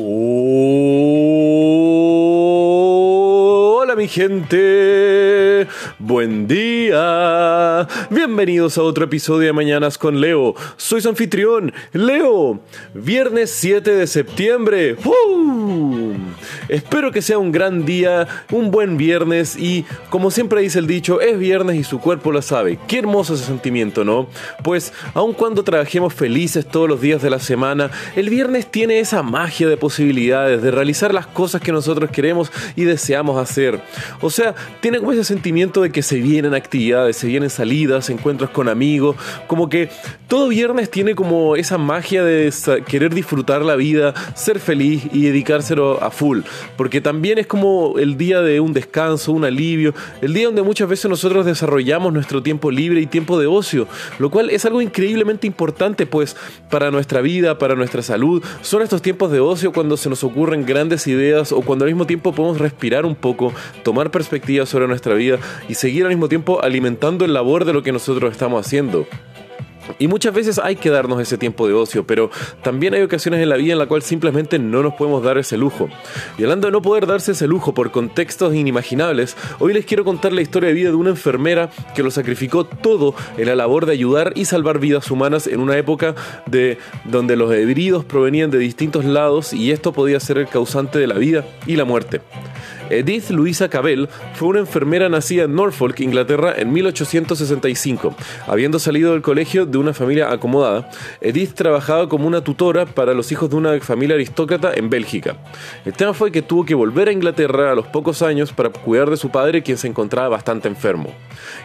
Hola mi gente, buen día, bienvenidos a otro episodio de Mañanas con Leo, soy su anfitrión, Leo, viernes 7 de septiembre, espero que sea un gran día, un buen viernes y como siempre dice el dicho, es viernes y su cuerpo lo sabe, qué hermoso ese sentimiento, ¿no? Pues aun cuando trabajemos felices todos los días de la semana, el viernes tiene esa magia de posibilidades de realizar las cosas que nosotros queremos y deseamos hacer. O sea, tiene como ese sentimiento de que se vienen actividades, se vienen salidas, encuentros con amigos, como que todo viernes tiene como esa magia de querer disfrutar la vida, ser feliz y dedicárselo a full, porque también es como el día de un descanso, un alivio, el día donde muchas veces nosotros desarrollamos nuestro tiempo libre y tiempo de ocio, lo cual es algo increíblemente importante pues para nuestra vida, para nuestra salud, son estos tiempos de ocio cuando se nos ocurren grandes ideas o cuando al mismo tiempo podemos respirar un poco, tomar perspectiva sobre nuestra vida y seguir al mismo tiempo alimentando el labor de lo que nosotros estamos haciendo. Y muchas veces hay que darnos ese tiempo de ocio, pero también hay ocasiones en la vida en la cual simplemente no nos podemos dar ese lujo. Y hablando de no poder darse ese lujo por contextos inimaginables, hoy les quiero contar la historia de vida de una enfermera que lo sacrificó todo en la labor de ayudar y salvar vidas humanas en una época de donde los heridos provenían de distintos lados y esto podía ser el causante de la vida y la muerte. Edith Louisa Cabell fue una enfermera nacida en Norfolk, Inglaterra, en 1865. Habiendo salido del colegio de una familia acomodada, Edith trabajaba como una tutora para los hijos de una familia aristócrata en Bélgica. El tema fue que tuvo que volver a Inglaterra a los pocos años para cuidar de su padre, quien se encontraba bastante enfermo.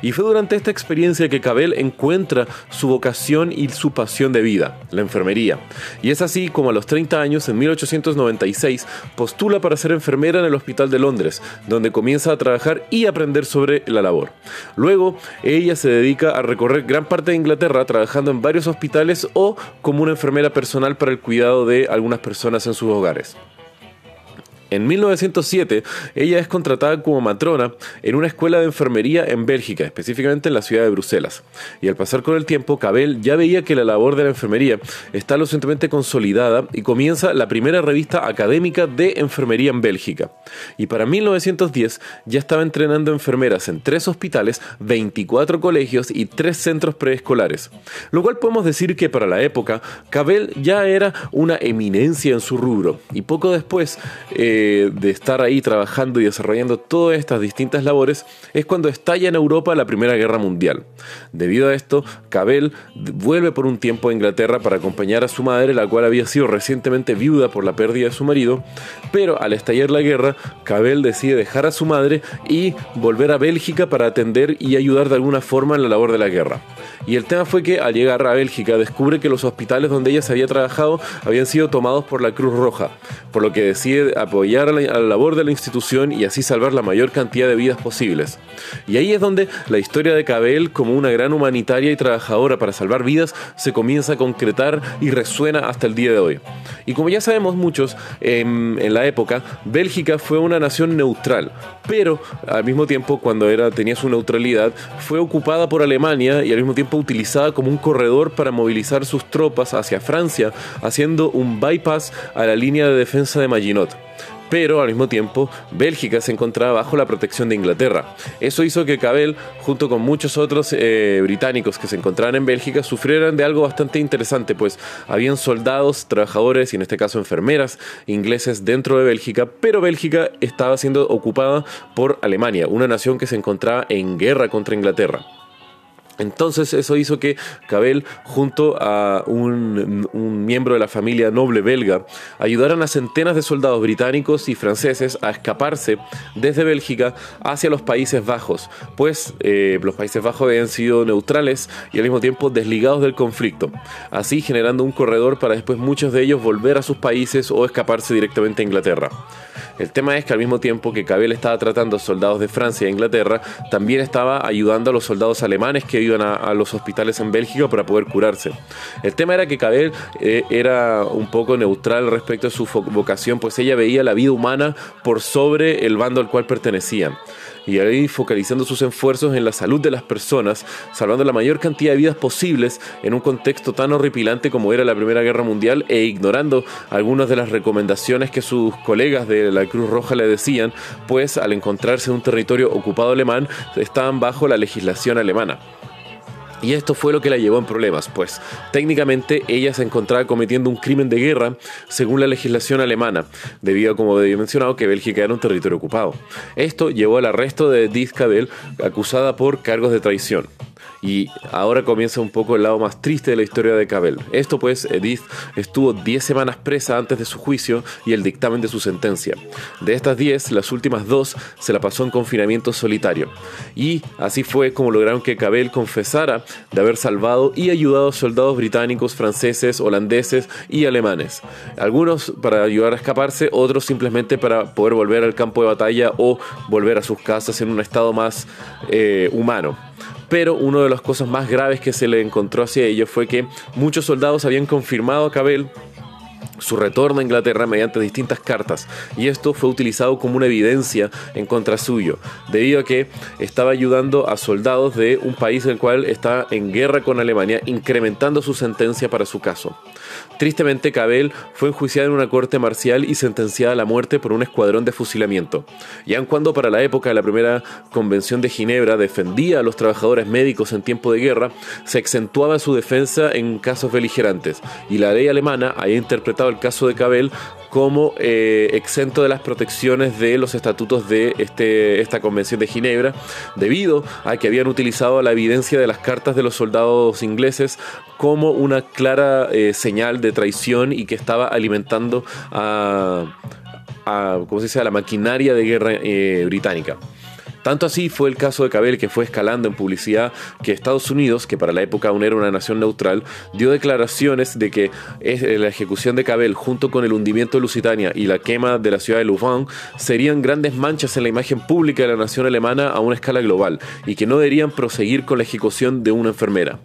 Y fue durante esta experiencia que Cabell encuentra su vocación y su pasión de vida, la enfermería. Y es así como a los 30 años, en 1896, postula para ser enfermera en el Hospital de Londres donde comienza a trabajar y aprender sobre la labor. Luego, ella se dedica a recorrer gran parte de Inglaterra trabajando en varios hospitales o como una enfermera personal para el cuidado de algunas personas en sus hogares. En 1907, ella es contratada como matrona en una escuela de enfermería en Bélgica, específicamente en la ciudad de Bruselas. Y al pasar con el tiempo, Cabell ya veía que la labor de la enfermería está lo suficientemente consolidada y comienza la primera revista académica de enfermería en Bélgica. Y para 1910 ya estaba entrenando enfermeras en tres hospitales, 24 colegios y tres centros preescolares. Lo cual podemos decir que para la época, Cabell ya era una eminencia en su rubro. Y poco después, eh, de, estar ahí trabajando y desarrollando todas estas distintas labores es cuando estalla en Europa la Primera Guerra Mundial. Debido a esto, Cabell vuelve por un tiempo a Inglaterra para acompañar a su madre, la cual había sido recientemente viuda por la pérdida de su marido, pero al estallar la guerra, Cabell decide dejar a su madre y volver a Bélgica para atender y ayudar de alguna forma en la labor de la guerra. Y el tema fue que al llegar a Bélgica descubre que los hospitales donde ella se había trabajado habían sido tomados por la Cruz Roja, por lo que decide apoyar a la, labor de la institución y así salvar la mayor cantidad de vidas posibles. Y ahí es donde la historia de Cabell como una gran humanitaria y trabajadora para salvar vidas se comienza a concretar y resuena hasta el día de hoy. Y como ya sabemos muchos, en, en la época, Bélgica fue una nación neutral, pero al mismo tiempo cuando era, tenía su neutralidad, fue ocupada por Alemania y al mismo tiempo utilizada como un corredor para movilizar sus tropas hacia Francia, haciendo un bypass a la línea de defensa de Maginot pero al mismo tiempo Bélgica se encontraba bajo la protección de Inglaterra. Eso hizo que Cabell, junto con muchos otros eh, británicos que se encontraban en Bélgica, sufrieran de algo bastante interesante, pues habían soldados, trabajadores y en este caso enfermeras ingleses dentro de Bélgica, pero Bélgica estaba siendo ocupada por Alemania, una nación que se encontraba en guerra contra Inglaterra. Entonces eso hizo que Cabell, junto a un, miembro de la familia noble belga, ayudaran a centenas de soldados británicos y franceses a escaparse desde Bélgica hacia los Países Bajos, pues eh, los Países Bajos habían sido neutrales y al mismo tiempo desligados del conflicto, así generando un corredor para después muchos de ellos volver a sus países o escaparse directamente a Inglaterra. El tema es que al mismo tiempo que Cabell estaba tratando a soldados de Francia e Inglaterra, también estaba ayudando a los soldados alemanes que iban a, los hospitales en Bélgica para poder curarse. El tema era que Cabel eh, era un poco neutral respecto a su vocación, pues ella veía la vida humana por sobre el bando al cual pertenecía y ahí focalizando sus esfuerzos en la salud de las personas, salvando la mayor cantidad de vidas posibles en un contexto tan horripilante como era la Primera Guerra Mundial e ignorando algunas de las recomendaciones que sus colegas de la Cruz Roja le decían, pues al encontrarse en un territorio ocupado alemán estaban bajo la legislación alemana. Y esto fue lo que la llevó en problemas, pues técnicamente ella se encontraba cometiendo un crimen de guerra según la legislación alemana, debido a, como había mencionado, que Bélgica era un territorio ocupado. Esto llevó al arresto de Cavell, acusada por cargos de traición. Y ahora comienza un poco el lado más triste de la historia de Cabell. Esto pues, Edith estuvo 10 semanas presa antes de su juicio y el dictamen de su sentencia. De estas 10, las últimas dos se la pasó en confinamiento solitario. Y así fue como lograron que Cabell confesara de haber salvado y ayudado a soldados británicos, franceses, holandeses y alemanes. Algunos para ayudar a escaparse, otros simplemente para poder volver al campo de batalla o volver a sus casas en un estado más eh, humano pero una de las cosas más graves que se le encontró hacia ellos fue que muchos soldados habían confirmado a Cabell su retorno a Inglaterra mediante distintas cartas, y esto fue utilizado como una evidencia en contra suyo, debido a que estaba ayudando a soldados de un país el cual está en guerra con Alemania, incrementando su sentencia para su caso. Tristemente, Cabell fue enjuiciado en una corte marcial y sentenciada a la muerte por un escuadrón de fusilamiento. Y aun cuando para la época de la primera convención de Ginebra defendía a los trabajadores médicos en tiempo de guerra, se exentuaba su defensa en casos beligerantes, y la ley alemana había interpretado el caso de Cabell como eh, exento de las protecciones de los estatutos de este, esta Convención de Ginebra, debido a que habían utilizado la evidencia de las cartas de los soldados ingleses como una clara eh, señal de traición y que estaba alimentando a, a, ¿cómo se dice? a la maquinaria de guerra eh, británica. Tanto así fue el caso de Cabell que fue escalando en publicidad que Estados Unidos, que para la época aún era una nación neutral, dio declaraciones de que eh, la ejecución de Cabell junto con el hundimiento de Lusitania y la quema de la ciudad de Louvain serían grandes manchas en la imagen pública de la nación alemana a una escala global y que no deberían proseguir con la ejecución de una enfermera.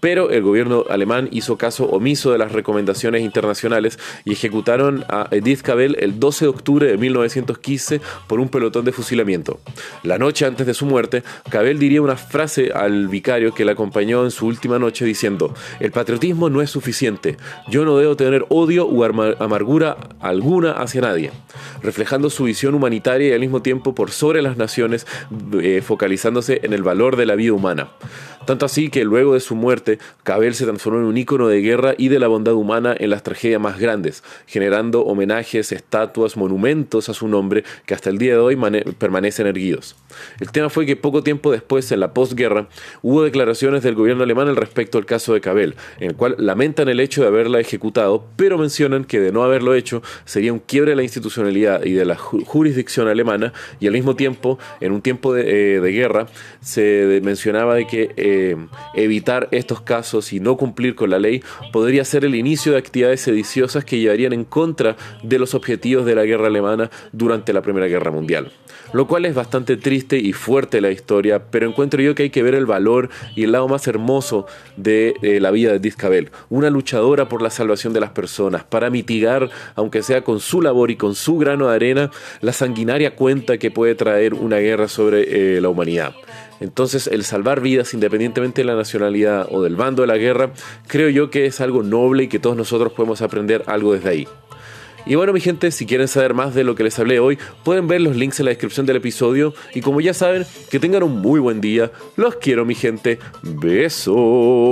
Pero el gobierno alemán hizo caso omiso de las recomendaciones internacionales y ejecutaron a Edith Cabell el 12 de octubre de 1915 por un pelotón de fusilamiento. La noche antes de su muerte, Cabell diría una frase al vicario que la acompañó en su última noche diciendo, el patriotismo no es suficiente, yo no debo tener odio o amargura alguna hacia nadie, reflejando su visión humanitaria y al mismo tiempo por sobre las naciones, eh, focalizándose en el valor de la vida humana. Tanto así que luego de su muerte, Cabell se transformó en un ícono de guerra y de la bondad humana en las tragedias más grandes, generando homenajes, estatuas, monumentos a su nombre que hasta el día de hoy permanecen erguidos. El tema fue que poco tiempo después, en la posguerra, hubo declaraciones del gobierno alemán al respecto al caso de Cabell, en el cual lamentan el hecho de haberla ejecutado, pero mencionan que de no haberlo hecho sería un quiebre de la institucionalidad y de la jurisdicción alemana, y al mismo tiempo, en un tiempo de, eh, guerra, se mencionaba de que eh, evitar estos casos y no cumplir con la ley podría ser el inicio de actividades sediciosas que llevarían en contra de los objetivos de la guerra alemana durante la Primera Guerra Mundial. Lo cual es bastante triste y fuerte la historia, pero encuentro yo que hay que ver el valor y el lado más hermoso de, la vida de Discabel, una luchadora por la salvación de las personas, para mitigar, aunque sea con su labor y con su grano de arena, la sanguinaria cuenta que puede traer una guerra sobre eh, la humanidad. Entonces el salvar vidas independientemente de la nacionalidad o del bando de la guerra, creo yo que es algo noble y que todos nosotros podemos aprender algo desde ahí. Y bueno mi gente, si quieren saber más de lo que les hablé hoy, pueden ver los links en la descripción del episodio y como ya saben, que tengan un muy buen día. Los quiero mi gente. Besos.